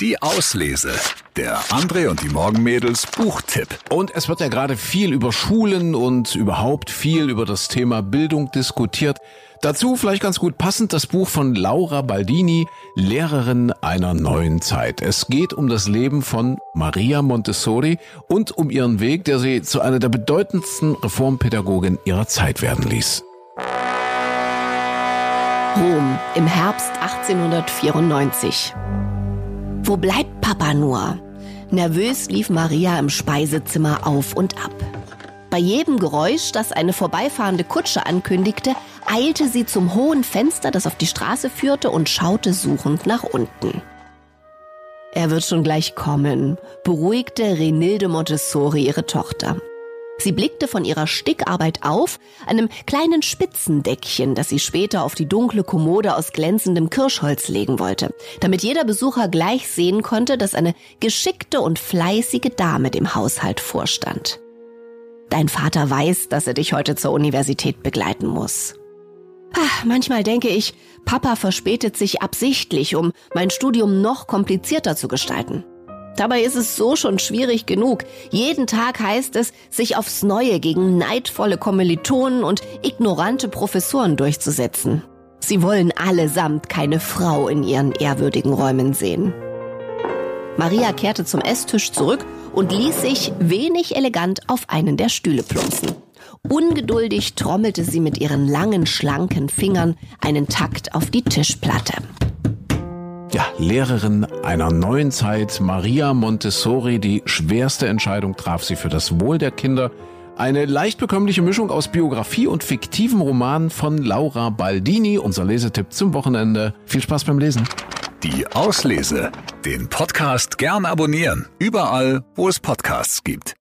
Die Auslese. Der André und die Morgenmädels Buchtipp. Und es wird ja gerade viel über Schulen und überhaupt viel über das Thema Bildung diskutiert. Dazu vielleicht ganz gut passend das Buch von Laura Baldini, Lehrerin einer neuen Zeit. Es geht um das Leben von Maria Montessori und um ihren Weg, der sie zu einer der bedeutendsten Reformpädagogin ihrer Zeit werden ließ. Rom im Herbst 1894. Wo bleibt Papa nur? Nervös lief Maria im Speisezimmer auf und ab. Bei jedem Geräusch, das eine vorbeifahrende Kutsche ankündigte, eilte sie zum hohen Fenster, das auf die Straße führte, und schaute suchend nach unten. Er wird schon gleich kommen, beruhigte Renilde Montessori ihre Tochter. Sie blickte von ihrer Stickarbeit auf, einem kleinen Spitzendeckchen, das sie später auf die dunkle Kommode aus glänzendem Kirschholz legen wollte, damit jeder Besucher gleich sehen konnte, dass eine geschickte und fleißige Dame dem Haushalt vorstand. Dein Vater weiß, dass er dich heute zur Universität begleiten muss. Ach, manchmal denke ich, Papa verspätet sich absichtlich, um mein Studium noch komplizierter zu gestalten. Dabei ist es so schon schwierig genug. Jeden Tag heißt es, sich aufs Neue gegen neidvolle Kommilitonen und ignorante Professoren durchzusetzen. Sie wollen allesamt keine Frau in ihren ehrwürdigen Räumen sehen. Maria kehrte zum Esstisch zurück und ließ sich wenig elegant auf einen der Stühle plumpsen. Ungeduldig trommelte sie mit ihren langen, schlanken Fingern einen Takt auf die Tischplatte. Lehrerin einer neuen Zeit, Maria Montessori, die schwerste Entscheidung traf sie für das Wohl der Kinder. Eine leicht bekömmliche Mischung aus Biografie und fiktivem Roman von Laura Baldini, unser Lesetipp zum Wochenende. Viel Spaß beim Lesen. Die Auslese. Den Podcast gern abonnieren. Überall, wo es Podcasts gibt.